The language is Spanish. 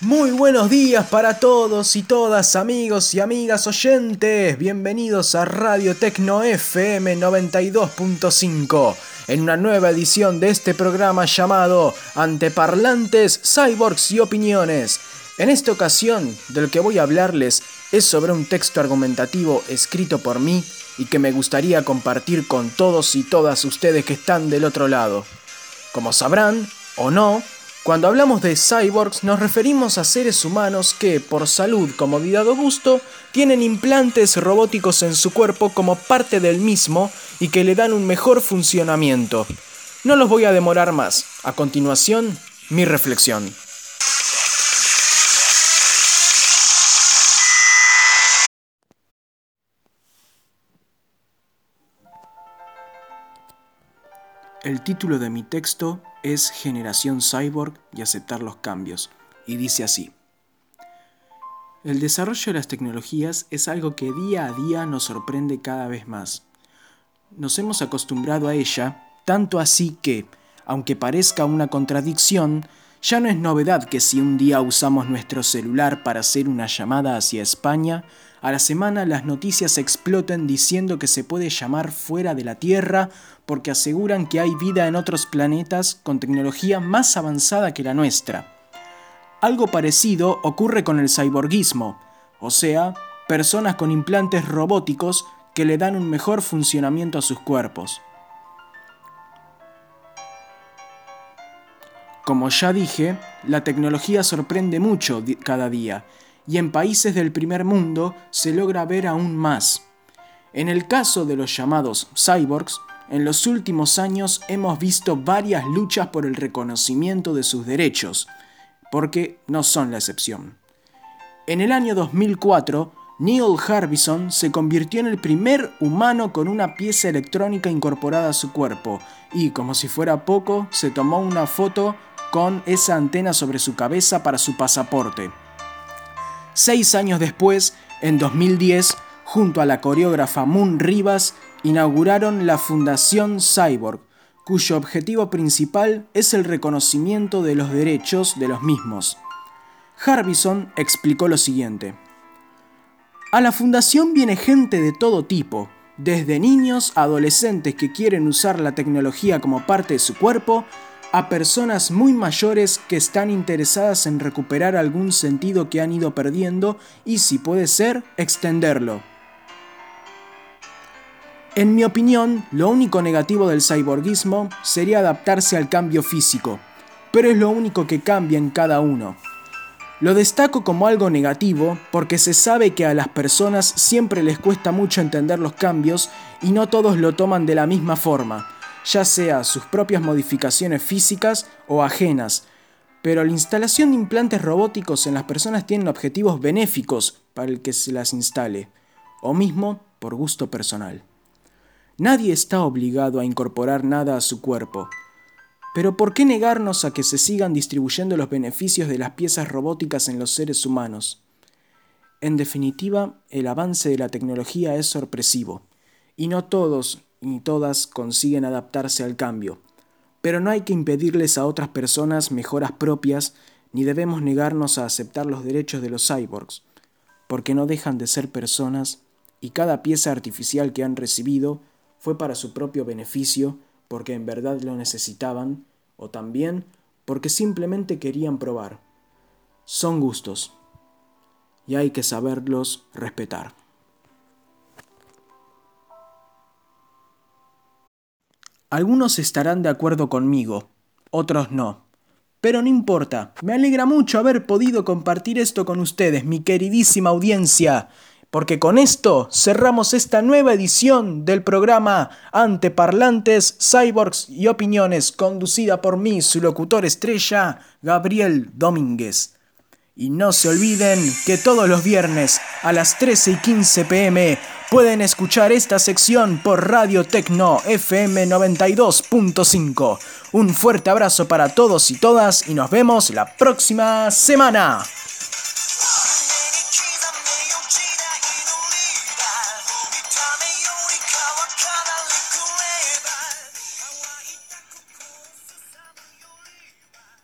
Muy buenos días para todos y todas, amigos y amigas oyentes. Bienvenidos a Radio Tecno FM 92.5 en una nueva edición de este programa llamado Anteparlantes, Cyborgs y Opiniones. En esta ocasión, del que voy a hablarles es sobre un texto argumentativo escrito por mí y que me gustaría compartir con todos y todas ustedes que están del otro lado. Como sabrán, o no, cuando hablamos de cyborgs nos referimos a seres humanos que, por salud, comodidad o gusto, tienen implantes robóticos en su cuerpo como parte del mismo y que le dan un mejor funcionamiento. No los voy a demorar más. A continuación, mi reflexión. El título de mi texto es Generación Cyborg y aceptar los cambios, y dice así. El desarrollo de las tecnologías es algo que día a día nos sorprende cada vez más. Nos hemos acostumbrado a ella, tanto así que, aunque parezca una contradicción, ya no es novedad que si un día usamos nuestro celular para hacer una llamada hacia España, a la semana las noticias exploten diciendo que se puede llamar fuera de la Tierra porque aseguran que hay vida en otros planetas con tecnología más avanzada que la nuestra. Algo parecido ocurre con el cyborgismo, o sea, personas con implantes robóticos que le dan un mejor funcionamiento a sus cuerpos. Como ya dije, la tecnología sorprende mucho cada día y en países del primer mundo se logra ver aún más. En el caso de los llamados cyborgs, en los últimos años hemos visto varias luchas por el reconocimiento de sus derechos, porque no son la excepción. En el año 2004, Neil Harbison se convirtió en el primer humano con una pieza electrónica incorporada a su cuerpo y, como si fuera poco, se tomó una foto con esa antena sobre su cabeza para su pasaporte. Seis años después, en 2010, junto a la coreógrafa Moon Rivas, inauguraron la Fundación Cyborg, cuyo objetivo principal es el reconocimiento de los derechos de los mismos. Harbison explicó lo siguiente. A la fundación viene gente de todo tipo, desde niños a adolescentes que quieren usar la tecnología como parte de su cuerpo, a personas muy mayores que están interesadas en recuperar algún sentido que han ido perdiendo y si puede ser, extenderlo. En mi opinión, lo único negativo del cyborgismo sería adaptarse al cambio físico, pero es lo único que cambia en cada uno. Lo destaco como algo negativo porque se sabe que a las personas siempre les cuesta mucho entender los cambios y no todos lo toman de la misma forma ya sea sus propias modificaciones físicas o ajenas, pero la instalación de implantes robóticos en las personas tiene objetivos benéficos para el que se las instale, o mismo por gusto personal. Nadie está obligado a incorporar nada a su cuerpo, pero ¿por qué negarnos a que se sigan distribuyendo los beneficios de las piezas robóticas en los seres humanos? En definitiva, el avance de la tecnología es sorpresivo, y no todos, y todas consiguen adaptarse al cambio. Pero no hay que impedirles a otras personas mejoras propias, ni debemos negarnos a aceptar los derechos de los cyborgs, porque no dejan de ser personas y cada pieza artificial que han recibido fue para su propio beneficio, porque en verdad lo necesitaban, o también porque simplemente querían probar. Son gustos, y hay que saberlos respetar. Algunos estarán de acuerdo conmigo, otros no. Pero no importa, me alegra mucho haber podido compartir esto con ustedes, mi queridísima audiencia, porque con esto cerramos esta nueva edición del programa Anteparlantes, Cyborgs y Opiniones, conducida por mí, su locutor estrella, Gabriel Domínguez. Y no se olviden que todos los viernes a las 13 y 15 pm pueden escuchar esta sección por Radio Tecno FM 92.5. Un fuerte abrazo para todos y todas y nos vemos la próxima semana.